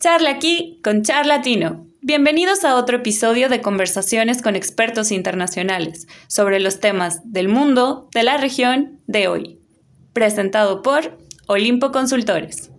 Charla aquí con Charlatino. Bienvenidos a otro episodio de conversaciones con expertos internacionales sobre los temas del mundo, de la región, de hoy. Presentado por Olimpo Consultores.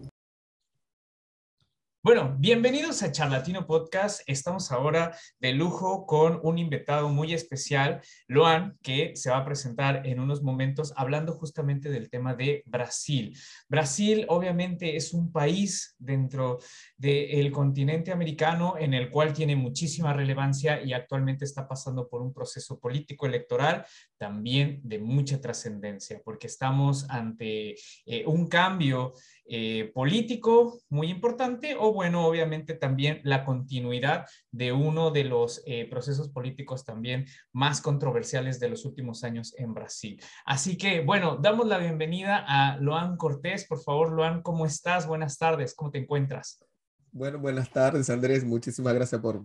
Bueno, bienvenidos a Charlatino Podcast. Estamos ahora de lujo con un invitado muy especial, Loan, que se va a presentar en unos momentos hablando justamente del tema de Brasil. Brasil obviamente es un país dentro del continente americano en el cual tiene muchísima relevancia y actualmente está pasando por un proceso político electoral también de mucha trascendencia, porque estamos ante eh, un cambio eh, político muy importante o bueno, obviamente también la continuidad de uno de los eh, procesos políticos también más controversiales de los últimos años en Brasil. Así que bueno, damos la bienvenida a Loan Cortés. Por favor, Loan, ¿cómo estás? Buenas tardes, ¿cómo te encuentras? Bueno, buenas tardes, Andrés. Muchísimas gracias por,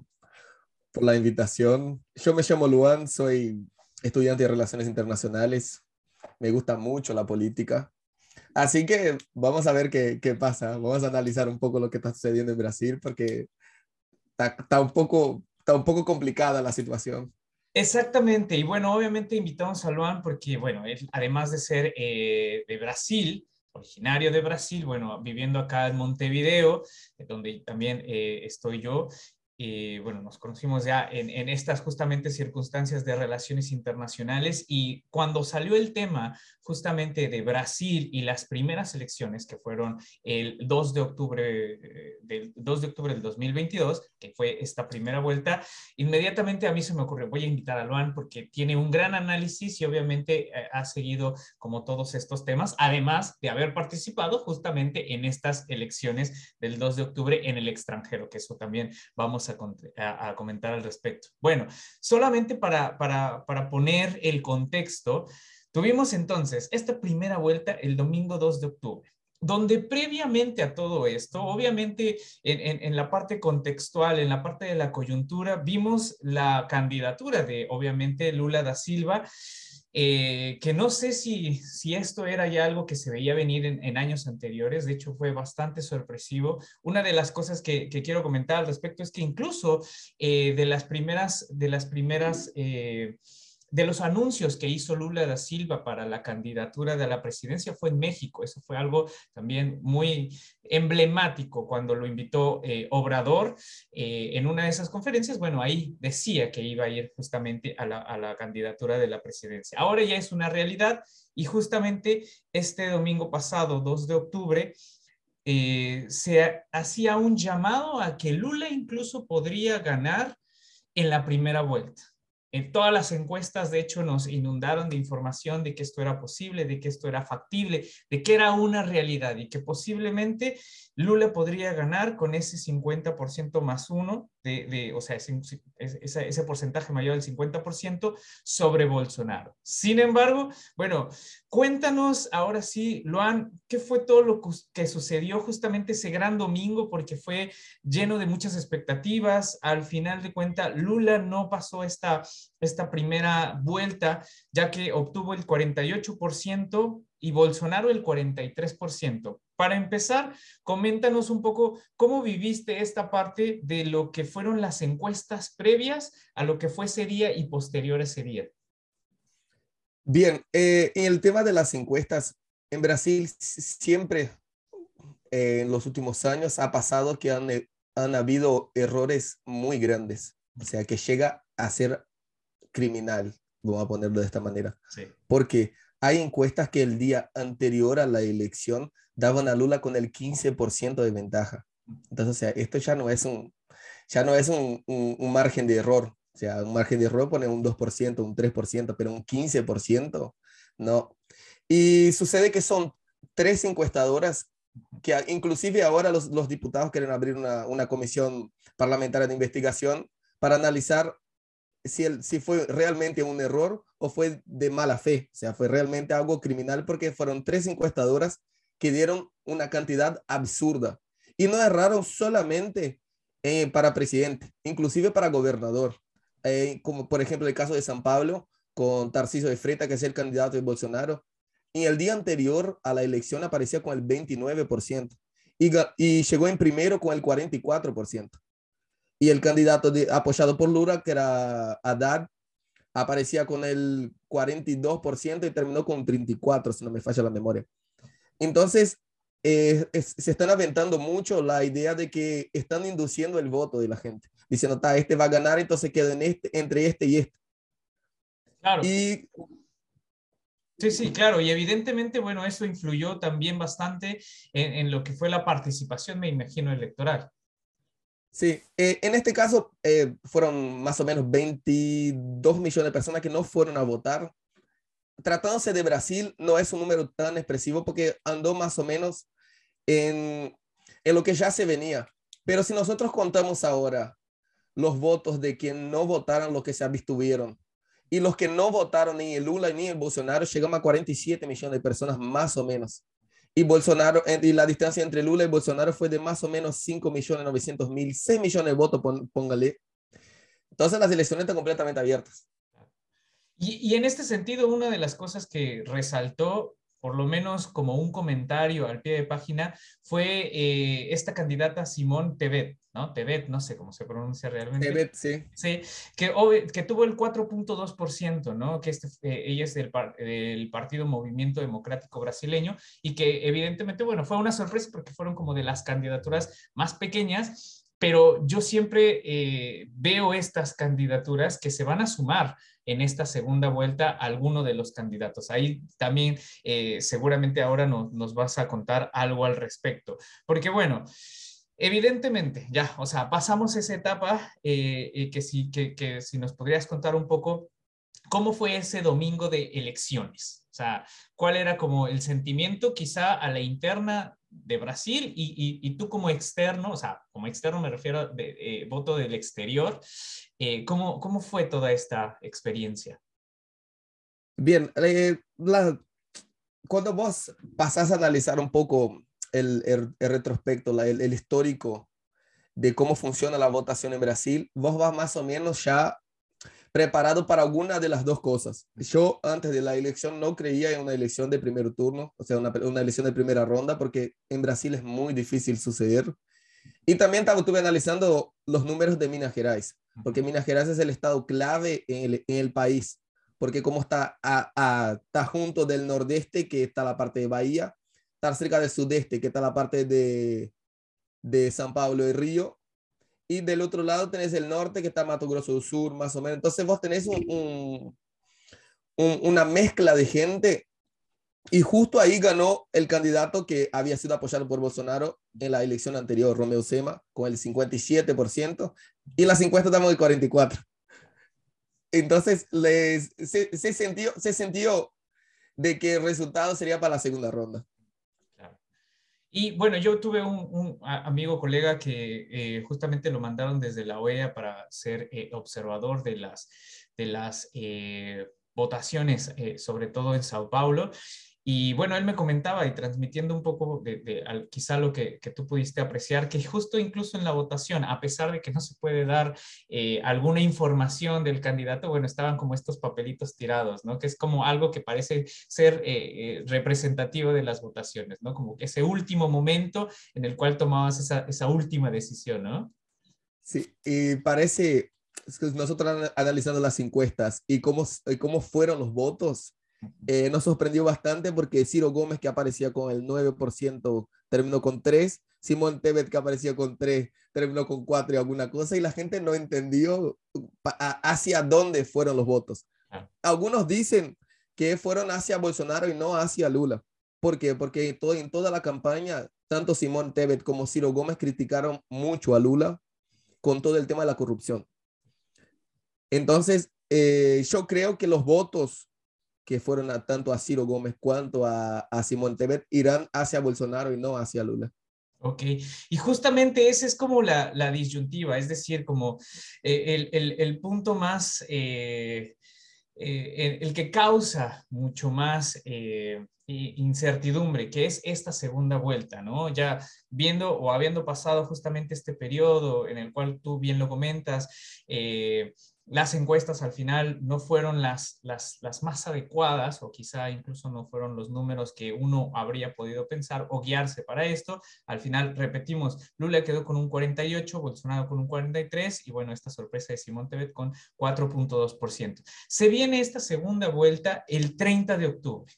por la invitación. Yo me llamo Luan, soy estudiante de Relaciones Internacionales. Me gusta mucho la política. Así que vamos a ver qué, qué, pasa. Vamos a analizar un poco lo que está sucediendo en Brasil porque está, está, un, poco, está un poco complicada la situación. Exactamente. Y bueno, obviamente invitamos a Luan porque, bueno, él, además de ser eh, de Brasil, originario de Brasil, bueno, viviendo acá en Montevideo, donde también eh, estoy yo, y bueno, nos conocimos ya en, en, estas justamente circunstancias de relaciones internacionales y cuando salió el tema justamente de Brasil y las primeras elecciones que fueron el 2 de octubre eh, del 2 de octubre del 2022, que fue esta primera vuelta, inmediatamente a mí se me ocurrió, voy a invitar a Luan porque tiene un gran análisis y obviamente eh, ha seguido como todos estos temas, además de haber participado justamente en estas elecciones del 2 de octubre en el extranjero, que eso también vamos a, comentar al respecto. Bueno, solamente para, para, para poner el contexto, Tuvimos entonces esta primera vuelta el domingo 2 de octubre donde previamente a todo esto, obviamente en, en, en, la parte contextual, en la parte de la coyuntura, vimos la candidatura de, obviamente, Lula da Silva, eh, que no sé si, si esto era ya algo que se veía venir en, años anteriores, de hecho fue bastante sorpresivo. Una de las cosas que, que quiero comentar al respecto es que incluso eh, de las primeras, de las primeras... Eh, de los anuncios que hizo Lula da Silva para la candidatura de la presidencia fue en México. Eso fue algo también muy emblemático cuando lo invitó eh, Obrador eh, en una de esas conferencias. Bueno, ahí decía que iba a ir justamente a la, candidatura de la presidencia. Ahora ya es una realidad y justamente este domingo pasado, 2 de octubre, eh, se hacía un llamado a que Lula incluso podría ganar en la primera vuelta. En todas las encuestas, de hecho, nos inundaron de información de que esto era posible, de que esto era factible, de que era una realidad y que posiblemente Lula podría ganar con ese 50% más uno, de, o sea, ese, ese, porcentaje mayor del 50% sobre Bolsonaro. Sin embargo, bueno, cuéntanos ahora sí, Luan, ¿qué fue todo lo que sucedió justamente ese gran domingo? Porque fue lleno de muchas expectativas. Al final de cuentas, Lula no pasó esta, esta primera vuelta, ya que obtuvo el 48% y Bolsonaro el 43%. Para empezar, coméntanos un poco cómo viviste esta parte de lo que fueron las encuestas previas a lo que fue ese día y posterior a ese día. Bien, eh, en el tema de las encuestas, en Brasil siempre eh, en los últimos años ha pasado que han, han habido errores muy grandes, o sea, que llega a ser criminal, vamos a ponerlo de esta manera. Sí. Porque hay encuestas que el día anterior a la elección daban a Lula con el 15% de ventaja. Entonces, o sea, esto ya no es un, ya no es un, un, un, margen de error. O sea, un margen de error pone un 2%, un 3%, pero un 15%, no. Y sucede que son tres encuestadoras que inclusive ahora los, los diputados quieren abrir una, una comisión parlamentaria de investigación para analizar si, el, si fue realmente un error o fue de mala fe, o sea, fue realmente algo criminal porque fueron tres encuestadoras que dieron una cantidad absurda y no erraron solamente eh, para presidente, inclusive para gobernador, eh, como por ejemplo el caso de San Pablo con Tarciso de Freta, que es el candidato de Bolsonaro. Y el día anterior a la elección aparecía con el 29%. y, y llegó en primero con el 44%. Y el candidato apoyado por Lula, que era Haddad, aparecía con el 42% y terminó con 34%, si no me falla la memoria. Entonces, eh, se están aventando mucho la idea de que están induciendo el voto de la gente, diciendo, está, este va a ganar, entonces queda en este, entre este y este. Claro. Y Sí, sí, claro, y evidentemente, bueno, eso influyó también bastante en, lo que fue la participación, me imagino, electoral. Sí, eh, en este caso eh, fueron más o menos 22 millones de personas que no fueron a votar. Tratándose de Brasil, no es un número tan expresivo porque andó más o menos en, en lo que ya se venía. Pero si nosotros contamos ahora los votos de quien no votaron, los que se abstuvieron, y los que no votaron ni el Lula ni el Bolsonaro, llegamos a 47 millones de personas más o menos. Y Bolsonaro, y la distancia entre Lula y Bolsonaro fue de más o menos 5 millones 900 mil, 6 millones de votos, póngale. Entonces las elecciones están completamente abiertas. Y, y, en este sentido, una de las cosas que resaltó por lo menos como un comentario al pie de página, fue eh, esta candidata Simón Tebet, ¿no? Tebet, no sé cómo se pronuncia realmente. Tebet, sí. Sí, que, que tuvo el 4.2%, ¿no? Que este, eh, ella es del, del, Partido Movimiento Democrático Brasileño y que evidentemente, bueno, fue una sorpresa porque fueron como de las candidaturas más pequeñas, pero yo siempre eh, veo estas candidaturas que se van a sumar en esta segunda vuelta alguno de los candidatos. Ahí también eh, seguramente ahora nos vas a contar algo al respecto, porque bueno, evidentemente ya, o sea, pasamos esa etapa eh, que, si, que, que si nos podrías contar un poco cómo fue ese domingo de elecciones. O sea, ¿cuál era como el sentimiento quizá a la interna de Brasil y, y, tú como externo, o sea, como externo me refiero de eh, voto del exterior, eh, ¿cómo, ¿cómo, fue toda esta experiencia? Bien, eh, cuando vos pasás a analizar un poco el, el, retrospecto, el, el histórico de cómo funciona la votación en Brasil, vos vas más o menos ya preparado para alguna de las dos cosas. Yo antes de la elección no creía en una elección de primer turno, o sea, una, una elección de primera ronda, porque en Brasil es muy difícil suceder. Y también estuve analizando los números de Minas Gerais, porque Minas Gerais es el estado clave en el, en el país, porque como está, a, a, está junto del nordeste, que está la parte de Bahía, está cerca del sudeste, que está la parte de, de San Pablo y Río, y del otro lado tenés el norte que está Mato Grosso del Sur, más o menos. Entonces vos tenés un, un, una mezcla de gente y justo ahí ganó el candidato que había sido apoyado por Bolsonaro en la elección anterior, Romeo Sema, con el 57%, y las encuestas estamos el 44%. Entonces les, se, se, sintió, se sintió de que el resultado sería para la segunda ronda. Y bueno, yo tuve un, amigo, colega que eh, justamente lo mandaron desde la OEA para ser eh, observador de las, de las eh, votaciones, sobre todo en Sao Paulo. Y bueno, él me comentaba y transmitiendo un poco de, quizá lo que, tú pudiste apreciar, que justo incluso en la votación, a pesar de que no se puede dar eh, alguna información del candidato, bueno, estaban como estos papelitos tirados, ¿no? Que es como algo que parece ser eh, eh, representativo de las votaciones, ¿no? Como ese último momento en el cual tomabas esa, esa última decisión, ¿no? Sí, y parece, nosotros analizando las encuestas y cómo, cómo fueron los votos, eh, nos sorprendió bastante porque Ciro Gómez, que aparecía con el 9%, terminó con 3. Simón Tebet, que aparecía con 3, terminó con 4 y alguna cosa. Y la gente no entendió hacia dónde fueron los votos. Algunos dicen que fueron hacia Bolsonaro y no hacia Lula. ¿Por qué? Porque todo, en toda la campaña, tanto Simón Tebet como Ciro Gómez criticaron mucho a Lula con todo el tema de la corrupción. Entonces, eh, yo creo que los votos que fueron a, tanto a Ciro Gómez cuanto a, a Simón Tebet irán hacia Bolsonaro y no hacia Lula. Ok, y justamente esa es como la, la disyuntiva, es decir, como eh, el, el, el, punto más, eh, eh, el, que causa mucho más incertidumbre, que es esta segunda vuelta, ¿no? Ya viendo o habiendo pasado justamente este periodo en el cual tú bien lo comentas, las encuestas al final no fueron las, más adecuadas o quizá incluso no fueron los números que uno habría podido pensar o guiarse para esto. Al final, repetimos, Lula quedó con un 48, Bolsonaro con un 43 y bueno, esta sorpresa de Simón Tebet con 4.2%. Se viene esta segunda vuelta el 30 de octubre.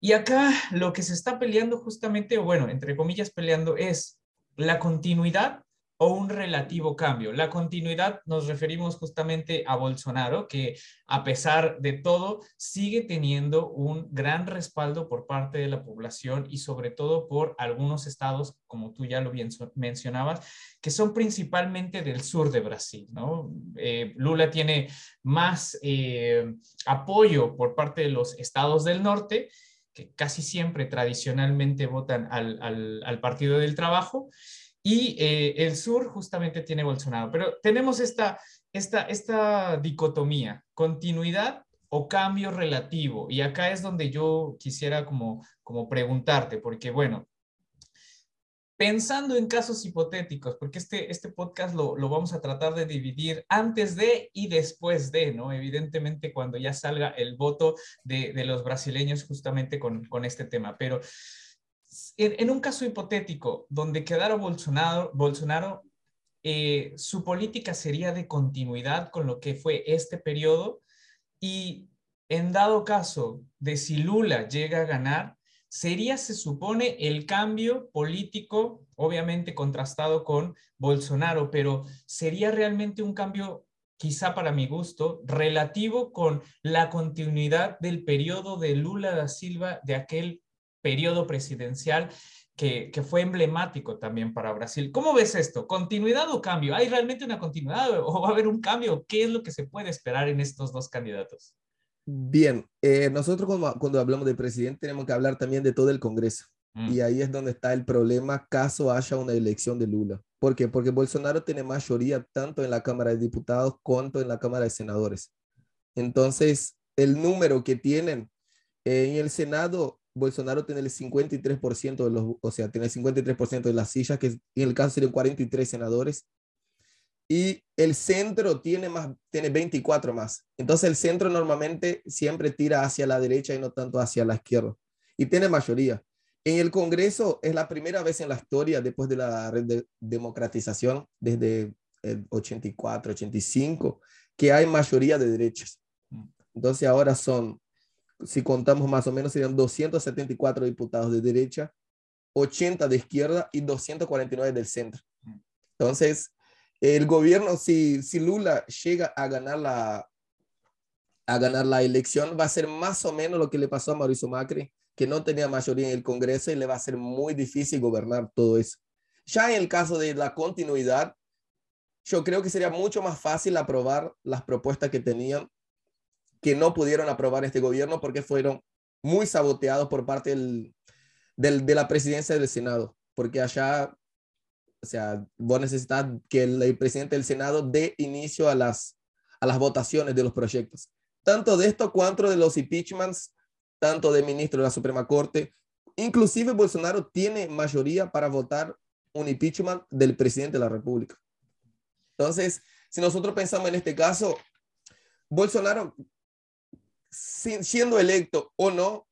Y acá lo que se está peleando justamente, o bueno, entre comillas peleando, es la continuidad o un relativo cambio. La continuidad nos referimos justamente a Bolsonaro, que a pesar de todo sigue teniendo un gran respaldo por parte de la población y sobre todo por algunos estados, como tú ya lo bien mencionabas, que son principalmente del sur de Brasil. ¿no? Eh, Lula tiene más eh, apoyo por parte de los estados del norte que casi siempre tradicionalmente votan al, al, al Partido del Trabajo, y eh, el sur justamente tiene Bolsonaro. Pero tenemos esta, esta, esta dicotomía, continuidad o cambio relativo. Y acá es donde yo quisiera como, como preguntarte, porque bueno, pensando en casos hipotéticos, porque este, este podcast lo, lo, vamos a tratar de dividir antes de y después de, ¿no? Evidentemente cuando ya salga el voto de, de los brasileños justamente con, con este tema, pero en, un caso hipotético donde quedara Bolsonaro, Bolsonaro eh, su política sería de continuidad con lo que fue este periodo y en dado caso de si Lula llega a ganar, sería, se supone, el cambio político, obviamente contrastado con Bolsonaro, pero sería realmente un cambio, quizá para mi gusto, relativo con la continuidad del periodo de Lula da Silva de aquel periodo presidencial que, que, fue emblemático también para Brasil. ¿Cómo ves esto? ¿Continuidad o cambio? ¿Hay realmente una continuidad o va a haber un cambio? ¿Qué es lo que se puede esperar en estos dos candidatos? Bien, eh, nosotros cuando, cuando, hablamos de presidente tenemos que hablar también de todo el Congreso. Mm. Y ahí es donde está el problema caso haya una elección de Lula. ¿Por qué? Porque Bolsonaro tiene mayoría tanto en la Cámara de Diputados cuanto en la Cámara de Senadores. Entonces, el número que tienen en el Senado Bolsonaro tiene el 53% de los, o sea, tiene el 53% de las sillas, que en el caso serían 43 senadores. Y el centro tiene más, tiene 24 más. Entonces el centro normalmente siempre tira hacia la derecha y no tanto hacia la izquierda. Y tiene mayoría. En el Congreso es la primera vez en la historia, después de la de democratización, desde el 84, 85, que hay mayoría de derechas. Mm. Entonces ahora son si contamos más o menos, serían 274 diputados de derecha, 80 de izquierda y 249 del centro. Entonces, el gobierno, si, si Lula llega a ganar, la, a ganar la elección, va a ser más o menos lo que le pasó a Mauricio Macri, que no tenía mayoría en el Congreso y le va a ser muy difícil gobernar todo eso. Ya en el caso de la continuidad, yo creo que sería mucho más fácil aprobar las propuestas que tenían que no pudieron aprobar este gobierno porque fueron muy saboteados por parte del, de la presidencia del Senado, porque allá, o sea, vos necesitas que el, presidente del Senado dé inicio a las, a las votaciones de los proyectos, tanto de esto cuanto de los impeachments, tanto de ministro de la Suprema Corte. Inclusive Bolsonaro tiene mayoría para votar un impeachment del presidente de la República. Entonces, si nosotros pensamos en este caso, Bolsonaro siendo electo o no,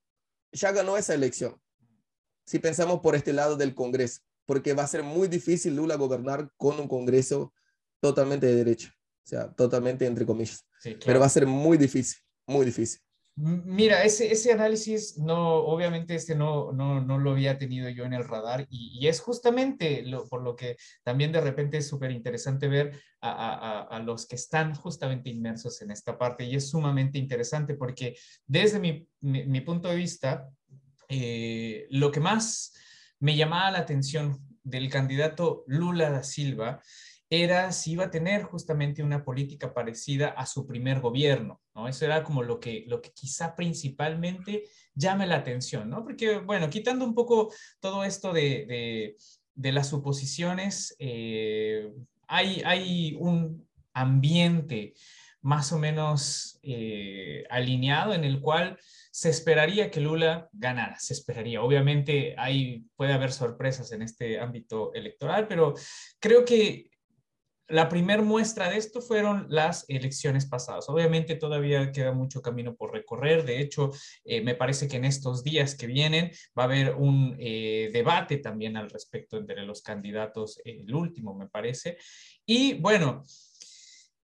ya ganó esa elección. Si pensamos por este lado del Congreso, porque va a ser muy difícil Lula gobernar con un Congreso totalmente de derecha, o sea, totalmente entre comillas. Pero va a ser muy difícil, muy difícil. Mira, ese, ese análisis, no, obviamente este no, no, no lo había tenido yo en el radar y, y es justamente lo, por lo que también de repente es súper interesante ver a, a, los que están justamente inmersos en esta parte y es sumamente interesante porque desde mi, mi, mi punto de vista, eh, lo que más me llamaba la atención del candidato Lula da Silva era si iba a tener justamente una política parecida a su primer gobierno, ¿no? Eso era como lo que, lo que quizá principalmente llame la atención, ¿no? Porque, bueno, quitando un poco todo esto de, de, las suposiciones, eh, hay, hay un ambiente más o menos eh, alineado en el cual se esperaría que Lula ganara, se esperaría. Obviamente hay, puede haber sorpresas en este ámbito electoral, pero creo que la primer muestra de esto fueron las elecciones pasadas. Obviamente todavía queda mucho camino por recorrer. De hecho, eh, me parece que en estos días que vienen va a haber un eh, debate también al respecto entre los candidatos, el último me parece. Y bueno,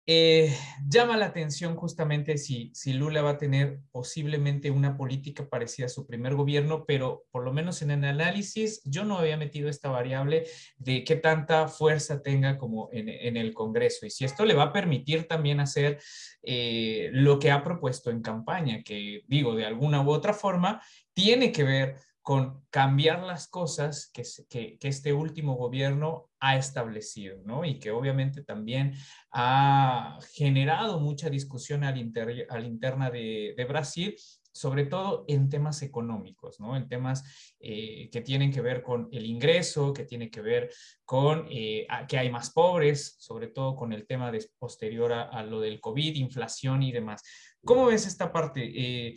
eh, llama la atención justamente si, si Lula va a tener posiblemente una política parecida a su primer gobierno, pero por lo menos en el análisis yo no había metido esta variable de qué tanta fuerza tenga como en, el Congreso. Y si esto le va a permitir también hacer eh, lo que ha propuesto en campaña, que digo, de alguna u otra forma, tiene que ver con cambiar las cosas que, que, este último gobierno ha establecido, ¿no? Y que obviamente también ha generado mucha discusión al, al interna de, Brasil, sobre todo en temas económicos, ¿no? En temas eh, que tienen que ver con el ingreso, que tiene que ver con eh, que hay más pobres, sobre todo con el tema de, posterior a, lo del COVID, inflación y demás. ¿Cómo ves esta parte? Eh,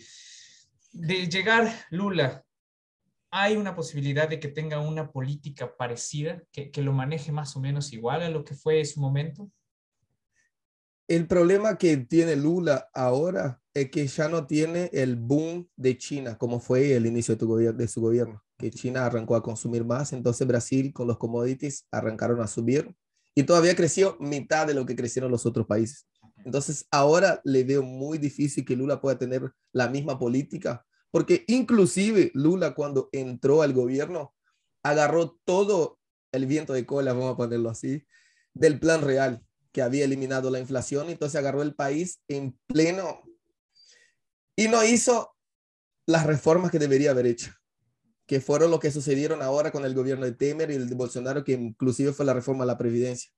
de llegar Lula hay una posibilidad de que tenga una política parecida, que, lo maneje más o menos igual a lo que fue en su momento? El problema que tiene Lula ahora es que ya no tiene el boom de China, como fue el inicio de, de su gobierno, que China arrancó a consumir más, entonces Brasil con los commodities arrancaron a subir y todavía creció mitad de lo que crecieron los otros países. Entonces ahora le veo muy difícil que Lula pueda tener la misma política porque inclusive Lula cuando entró al gobierno agarró todo el viento de cola, vamos a ponerlo así, del plan real que había eliminado la inflación, entonces agarró el país en pleno y no hizo las reformas que debería haber hecho, que fueron lo que sucedieron ahora con el gobierno de Temer y el de Bolsonaro, que inclusive fue la reforma a la previdencia,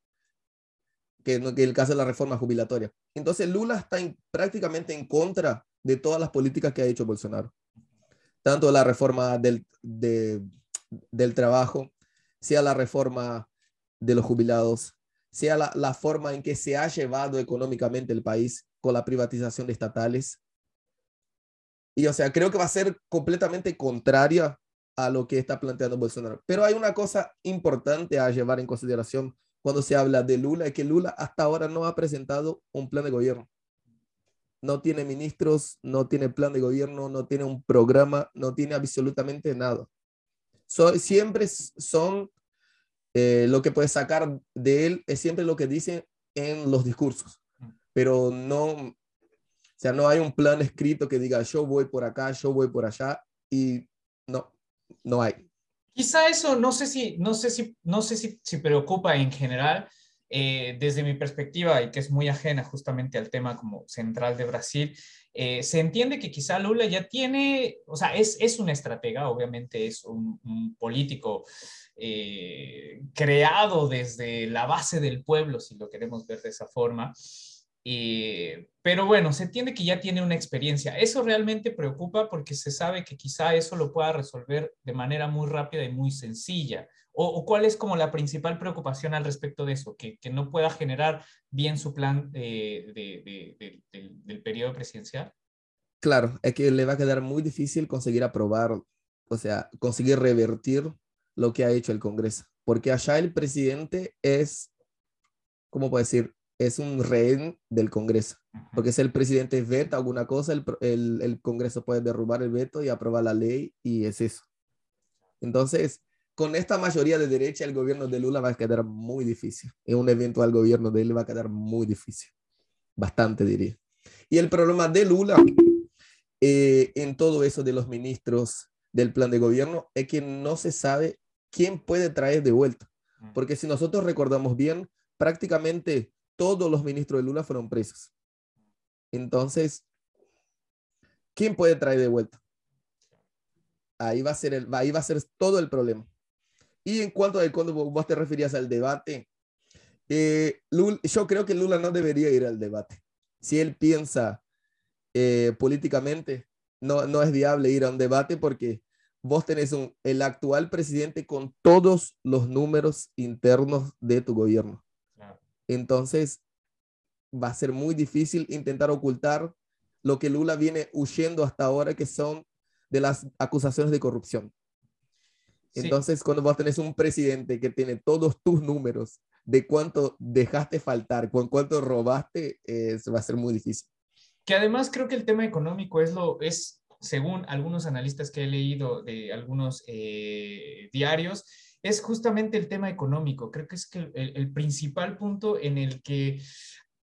que, que el caso de la reforma jubilatoria. Entonces Lula está prácticamente en contra de todas las políticas que ha hecho Bolsonaro. Tanto la reforma del, del trabajo, sea la reforma de los jubilados, sea la, la, forma en que se ha llevado económicamente el país con la privatización de estatales. Y o sea, creo que va a ser completamente contraria a lo que está planteando Bolsonaro. Pero hay una cosa importante a llevar en consideración cuando se habla de Lula, es que Lula hasta ahora no ha presentado un plan de gobierno no tiene ministros, no tiene plan de gobierno, no tiene un programa, no tiene absolutamente nada. siempre son, eh, lo que puedes sacar de él es siempre lo que dice en los discursos, pero no, o sea, no hay un plan escrito que diga yo voy por acá, yo voy por allá y no, no hay. Quizá eso, no sé si, no sé si, no sé si, si preocupa en general, eh, desde mi perspectiva y que es muy ajena justamente al tema como central de Brasil, eh, se entiende que quizá Lula ya tiene, o sea, es, es una estratega, obviamente es un, político eh, creado desde la base del pueblo, si lo queremos ver de esa forma. pero bueno, se entiende que ya tiene una experiencia. Eso realmente preocupa porque se sabe que quizá eso lo pueda resolver de manera muy rápida y muy sencilla. ¿O, cuál es como la principal preocupación al respecto de eso? Que, que no pueda generar bien su plan de, de, del periodo presidencial. Claro, es que le va a quedar muy difícil conseguir aprobar, o sea, conseguir revertir lo que ha hecho el Congreso, porque allá el presidente es, ¿cómo puedo decir? Es un rehén del Congreso, porque si el presidente veta alguna cosa, el, el, el Congreso puede derrubar el veto y aprobar la ley y es eso. Entonces, con esta mayoría de derecha, el gobierno de Lula va a quedar muy difícil. En un eventual gobierno de él va a quedar muy difícil. Bastante, diría. Y el problema de Lula eh, en todo eso de los ministros del plan de gobierno es que no se sabe quién puede traer de vuelta. Mm. Porque si nosotros recordamos bien, prácticamente todos los ministros de Lula fueron presos. Entonces, ¿quién puede traer de vuelta? Ahí va a ser, el, ahí va a ser todo el problema. Y en cuanto a cuando vos te referías al debate, eh, yo creo que Lula no debería ir al debate. Si él piensa eh, políticamente, no, no es viable ir a un debate porque vos tenés un, el actual presidente con todos los números internos de tu gobierno. Entonces, va a ser muy difícil intentar ocultar lo que Lula viene huyendo hasta ahora, que son de las acusaciones de corrupción. Entonces, cuando vos tenés un presidente que tiene todos tus números de cuánto dejaste faltar, con cuánto robaste, va a ser muy difícil. Que además creo que el tema económico es lo, es, según algunos analistas que he leído de algunos eh, diarios, es justamente el tema económico. Creo que es que el, principal punto en el que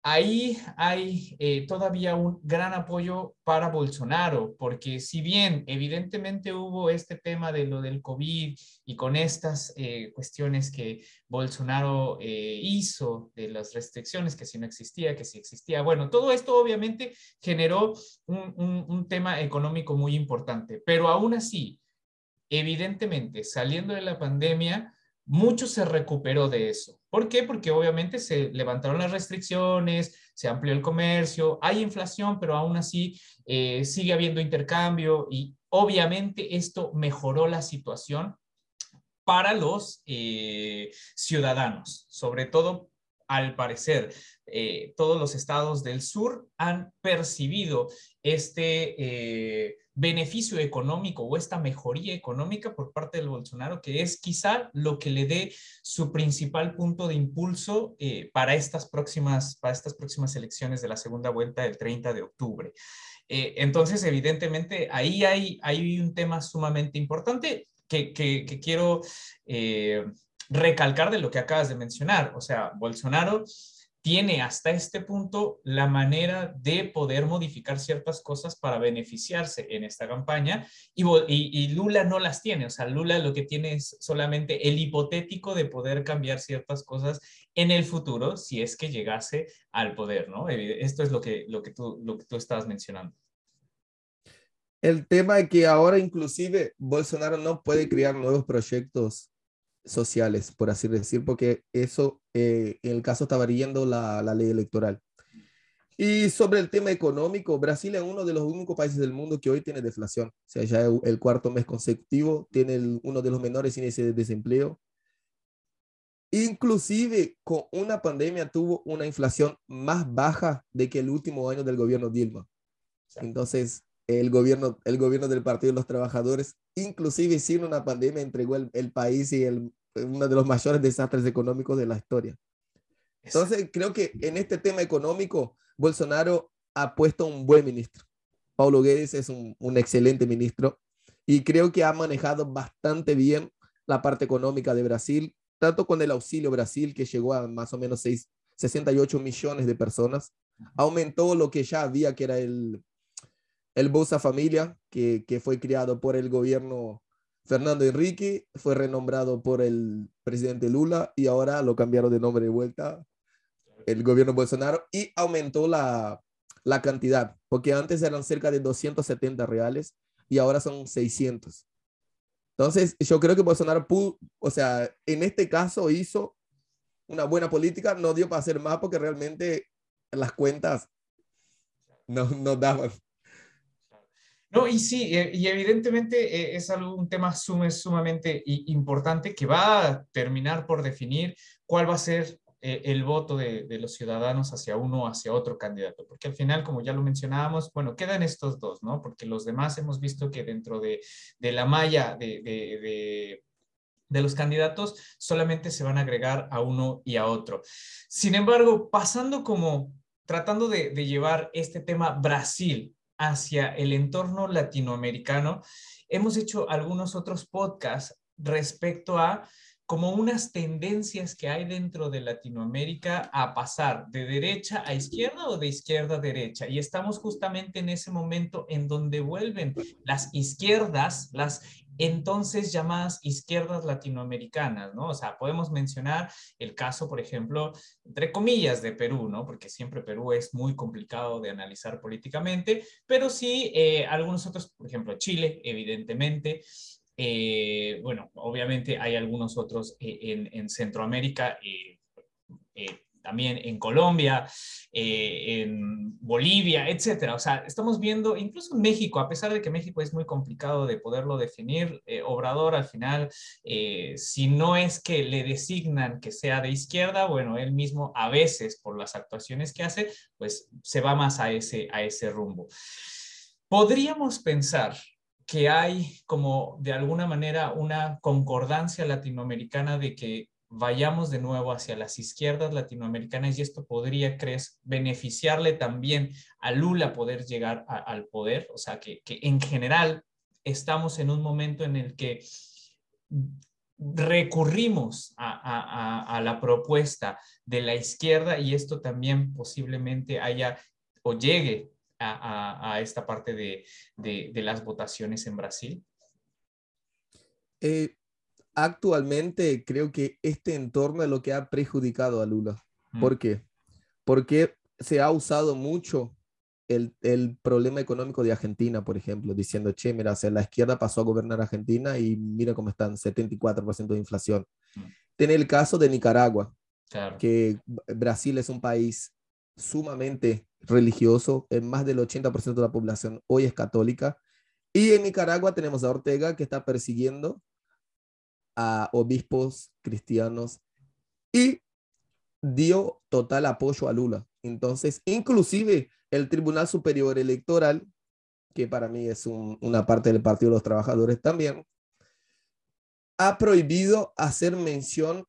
ahí hay eh, todavía un gran apoyo para Bolsonaro, porque si bien evidentemente hubo este tema de lo del COVID y con estas eh, cuestiones que Bolsonaro eh, hizo de las restricciones, que si no existía, que si existía, bueno, todo esto obviamente generó un tema económico muy importante, pero aún así, evidentemente, saliendo de la pandemia, mucho se recuperó de eso. ¿Por qué? Porque obviamente se levantaron las restricciones, se amplió el comercio, hay inflación, pero aún así eh, sigue habiendo intercambio y obviamente esto mejoró la situación para los eh, ciudadanos, sobre todo al parecer, eh, todos los estados del sur han percibido este beneficio económico o esta mejoría económica por parte del Bolsonaro, que es quizá lo que le dé su principal punto de impulso eh, para, estas próximas, para estas próximas elecciones de la segunda vuelta del 30 de octubre. Eh, entonces, evidentemente, ahí hay, un tema sumamente importante que, que, quiero eh, recalcar de lo que acabas de mencionar. O sea, Bolsonaro tiene hasta este punto la manera de poder modificar ciertas cosas para beneficiarse en esta campaña y, Lula no las tiene, o sea, Lula lo que tiene es solamente el hipotético de poder cambiar ciertas cosas en el futuro si es que llegase al poder, ¿no? Esto es lo que, lo que, tú, lo que tú estabas mencionando. El tema es que ahora inclusive Bolsonaro no puede crear nuevos proyectos sociales, por así decir, porque eso eh, en el caso estaba riendo la, la, ley electoral. Y sobre el tema económico, Brasil es uno de los únicos países del mundo que hoy tiene deflación. O sea, ya el cuarto mes consecutivo tiene uno de los menores índices de desempleo. Inclusive con una pandemia tuvo una inflación más baja de que el último año del gobierno Dilma. Entonces, el gobierno, el gobierno del Partido de los Trabajadores, inclusive sin una pandemia, entregó el, el país y el, uno de los mayores desastres económicos de la historia. Entonces, creo que en este tema económico, Bolsonaro ha puesto un buen ministro. Paulo Guedes es un, un excelente ministro y creo que ha manejado bastante bien la parte económica de Brasil, tanto con el auxilio Brasil, que llegó a más o menos 6, 68 millones de personas, aumentó lo que ya había, que era el, el Bolsa Familia, que, que fue creado por el gobierno Fernando Enrique, fue renombrado por el presidente Lula y ahora lo cambiaron de nombre de vuelta el gobierno Bolsonaro y aumentó la, la cantidad, porque antes eran cerca de 270 reales y ahora son 600. Entonces, yo creo que Bolsonaro pudo, o sea, en este caso hizo una buena política, no dio para hacer más porque realmente las cuentas no, no daban. No, y sí, eh, y evidentemente eh, es algo, un tema sumamente importante que va a terminar por definir cuál va a ser eh, el voto de, los ciudadanos hacia uno o hacia otro candidato, porque al final, como ya lo mencionábamos, bueno, quedan estos dos, ¿no? Porque los demás hemos visto que dentro de, la malla de, de los candidatos solamente se van a agregar a uno y a otro. Sin embargo, pasando como tratando de, llevar este tema Brasil hacia el entorno latinoamericano, hemos hecho algunos otros podcasts respecto a como unas tendencias que hay dentro de Latinoamérica a pasar de derecha a izquierda o de izquierda a derecha. Y estamos justamente en ese momento en donde vuelven las izquierdas, las entonces llamadas izquierdas latinoamericanas, ¿no? O sea, podemos mencionar el caso, por ejemplo, entre comillas, de Perú, ¿no? Porque siempre Perú es muy complicado de analizar políticamente, pero sí eh, algunos otros, por ejemplo, Chile, evidentemente. Eh, bueno, obviamente hay algunos otros eh, en, en, Centroamérica. También en Colombia, eh, en Bolivia, etcétera. O sea, estamos viendo, incluso en México, a pesar de que México es muy complicado de poderlo definir, eh, Obrador al final, eh, si no es que le designan que sea de izquierda, bueno, él mismo a veces por las actuaciones que hace, pues se va más a ese, a ese rumbo. Podríamos pensar que hay como de alguna manera una concordancia latinoamericana de que vayamos de nuevo hacia las izquierdas latinoamericanas y esto podría, crees, beneficiarle también a Lula poder llegar al poder, o sea, que, en general estamos en un momento en el que recurrimos a, la propuesta de la izquierda y esto también posiblemente haya o llegue a, esta parte de, de, las votaciones en Brasil? Eh, actualmente creo que este entorno es lo que ha perjudicado a Lula. Mm. ¿Por qué? Porque se ha usado mucho el, el, problema económico de Argentina, por ejemplo, diciendo, che, mira, o la izquierda pasó a gobernar Argentina y mira cómo están, 74% de inflación. Mm. Tiene el caso de Nicaragua, que Brasil es un país sumamente religioso, en más del 80% de la población hoy es católica. Y en Nicaragua tenemos a Ortega que está persiguiendo a obispos cristianos y dio total apoyo a Lula. Entonces, inclusive el Tribunal Superior Electoral, que para mí es una parte del Partido de los Trabajadores también, ha prohibido hacer mención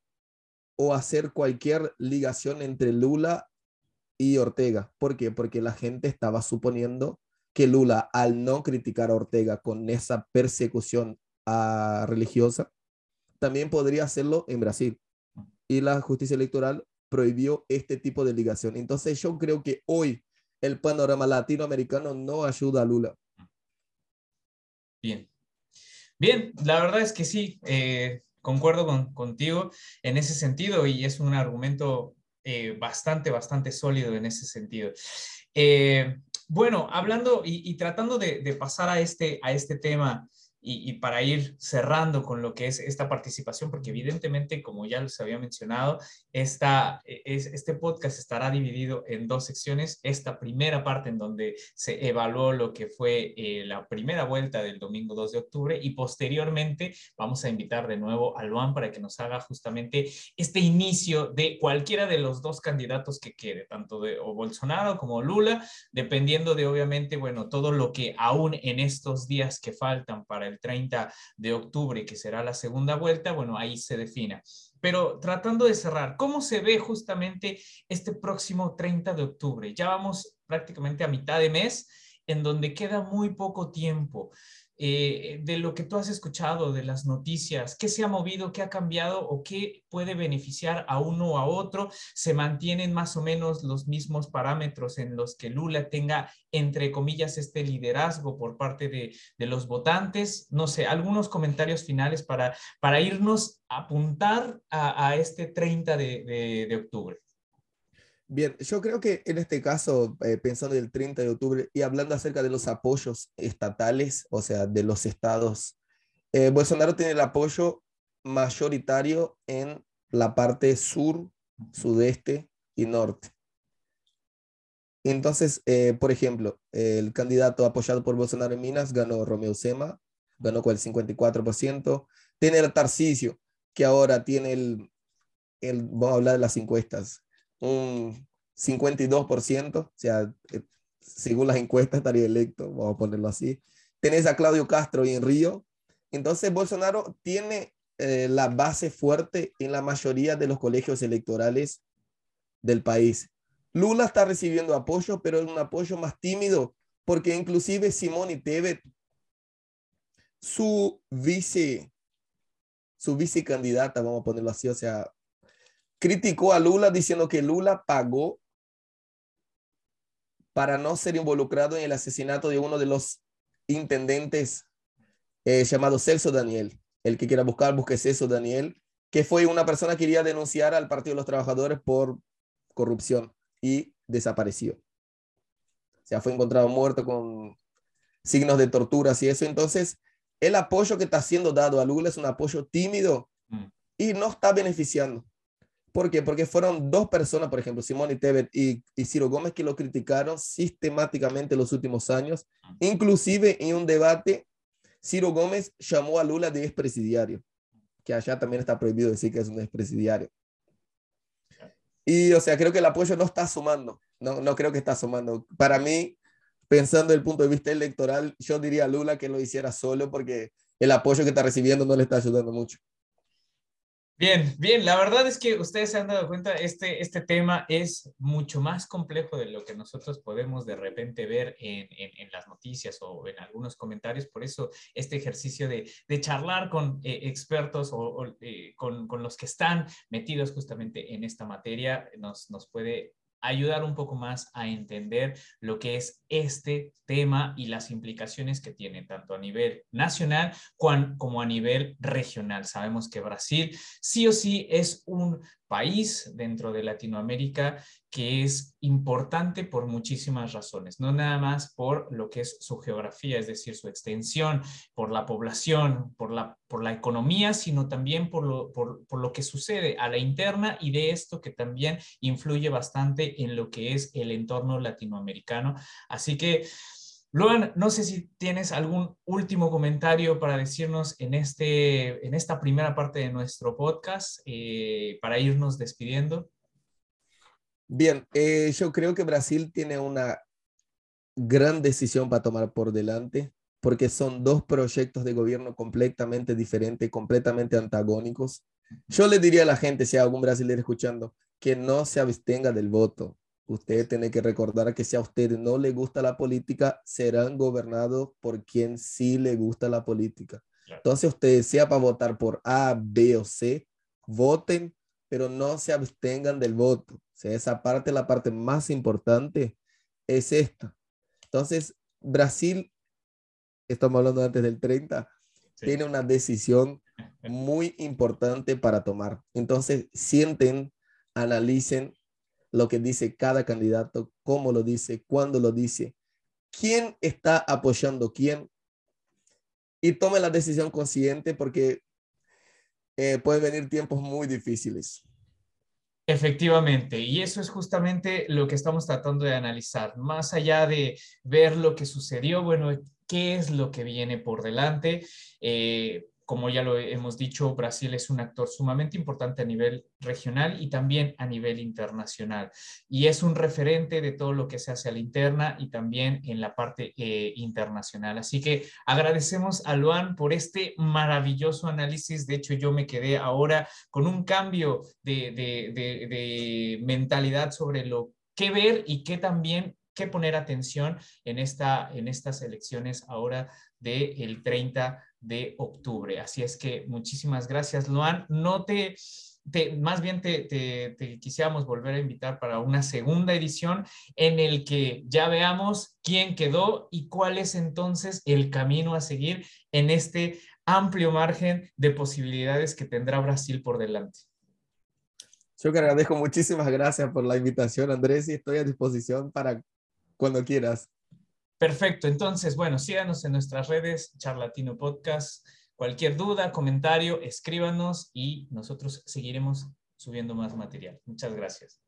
o hacer cualquier ligación entre Lula y Ortega. ¿Por qué? Porque la gente estaba suponiendo que Lula, al no criticar a Ortega con esa persecución a religiosa, también podría hacerlo en Brasil. Y la justicia electoral prohibió este tipo de ligación. Entonces yo creo que hoy el panorama latinoamericano no ayuda a Lula. Bien. Bien, la verdad es que sí, eh, concuerdo con, contigo en ese sentido y es un argumento eh, bastante, bastante sólido en ese sentido. Eh, bueno, hablando y, tratando de, de, pasar a este, a este tema y, para ir cerrando con lo que es esta participación, porque evidentemente, como ya les había mencionado, esta, e, es, este podcast estará dividido en dos secciones. Esta primera parte en donde se evaluó lo que fue eh, la primera vuelta del domingo 2 de octubre y posteriormente vamos a invitar de nuevo a Luan para que nos haga justamente este inicio de cualquiera de los dos candidatos que quede, tanto de Bolsonaro como Lula, dependiendo de obviamente, bueno, todo lo que aún en estos días que faltan para el 30 de octubre, que será la segunda vuelta, bueno, ahí se defina. Pero tratando de cerrar, ¿cómo se ve justamente este próximo 30 de octubre? Ya vamos prácticamente a mitad de mes, en donde queda muy poco tiempo. Eh, de lo que tú has escuchado, de las noticias, qué se ha movido, qué ha cambiado o qué puede beneficiar a uno o a otro, se mantienen más o menos los mismos parámetros en los que Lula tenga, entre comillas, este liderazgo por parte de, los votantes. No sé, algunos comentarios finales para, para irnos a apuntar a, este 30 de octubre. Bien, yo creo que en este caso, eh, pensando el 30 de octubre y hablando acerca de los apoyos estatales, o sea, de los estados, eh, Bolsonaro tiene el apoyo mayoritario en la parte sur, sudeste y norte. Entonces, eh, por ejemplo, el candidato apoyado por Bolsonaro en Minas ganó Romeo Sema, ganó con el 54%. Tiene el Tarcisio, que ahora tiene el, el, vamos a hablar de las encuestas, un 52%, o sea, eh, según las encuestas estaría electo, vamos a ponerlo así. Tenés a Claudio Castro y en Río. Entonces Bolsonaro tiene eh, la base fuerte en la mayoría de los colegios electorales del país. Lula está recibiendo apoyo, pero es un apoyo más tímido, porque inclusive Simón y Tebet, su vice, su vicecandidata, vamos a ponerlo así, o sea, criticó a Lula diciendo que Lula pagó para no ser involucrado en el asesinato de uno de los intendentes eh, llamado Celso Daniel. El que quiera buscar, busque Celso Daniel, que fue una persona que quería denunciar al Partido de los Trabajadores por corrupción y desapareció. O sea, fue encontrado muerto con signos de torturas y eso. Entonces, el apoyo que está siendo dado a Lula es un apoyo tímido mm. y no está beneficiando. ¿Por qué? Porque fueron dos personas, por ejemplo, Simón y Tebet y, Ciro Gómez, que lo criticaron sistemáticamente en los últimos años. Inclusive en un debate, Ciro Gómez llamó a Lula de expresidiario, que allá también está prohibido decir que es un expresidiario. Y, o sea, creo que el apoyo no está sumando, no, no creo que está sumando. Para mí, pensando desde el punto de vista electoral, yo diría a Lula que lo hiciera solo porque el apoyo que está recibiendo no le está ayudando mucho. Bien, bien, la verdad es que ustedes se han dado cuenta, este, este tema es mucho más complejo de lo que nosotros podemos de repente ver en, en, las noticias o en algunos comentarios, por eso este ejercicio de, de charlar con eh, expertos o, eh, con, con, los que están metidos justamente en esta materia nos, nos puede ayudar un poco más a entender lo que es este tema y las implicaciones que tiene tanto a nivel nacional como a nivel regional. Sabemos que Brasil sí o sí es un país dentro de Latinoamérica que es importante por muchísimas razones, no nada más por lo que es su geografía, es decir, su extensión, por la población, por la, por la economía, sino también por lo, por, por lo que sucede a la interna y de esto que también influye bastante en lo que es el entorno latinoamericano. Así que Luan, no sé si tienes algún último comentario para decirnos en, este, en esta primera parte de nuestro podcast eh, para irnos despidiendo. Bien, eh, yo creo que Brasil tiene una gran decisión para tomar por delante, porque son dos proyectos de gobierno completamente diferentes, completamente antagónicos. Yo le diría a la gente, si hay algún brasileño escuchando, que no se abstenga del voto, Usted tiene que recordar que si a usted no le gusta la política, serán gobernados por quien sí le gusta la política. Entonces, usted sea para votar por A, B o C, voten, pero no se abstengan del voto. O sea, esa parte, la parte más importante es esta. Entonces, Brasil, estamos hablando antes del 30, tiene una decisión muy importante para tomar. Entonces, sienten, analicen lo que dice cada candidato, cómo lo dice, cuándo lo dice, quién está apoyando quién y tome la decisión consciente porque eh, pueden venir tiempos muy difíciles. Efectivamente, y eso es justamente lo que estamos tratando de analizar. Más allá de ver lo que sucedió, bueno, qué es lo que viene por delante. Eh, como ya lo hemos dicho, Brasil es un actor sumamente importante a nivel regional y también a nivel internacional. Y es un referente de todo lo que se hace a la interna y también en la parte eh, internacional. Así que agradecemos a Luan por este maravilloso análisis. De hecho, yo me quedé ahora con un cambio de, de mentalidad sobre lo que ver y qué también qué poner atención en, esta, en estas elecciones ahora del 30 de octubre. Así es que muchísimas gracias, Luan. No te, más bien te, te, quisiéramos volver a invitar para una segunda edición en el que ya veamos quién quedó y cuál es entonces el camino a seguir en este amplio margen de posibilidades que tendrá Brasil por delante. Yo que agradezco muchísimas gracias por la invitación, Andrés, y estoy a disposición para cuando quieras. Perfecto, entonces, bueno, síganos en nuestras redes, Charlatino Podcast. Cualquier duda, comentario, escríbanos y nosotros seguiremos subiendo más material. Muchas gracias.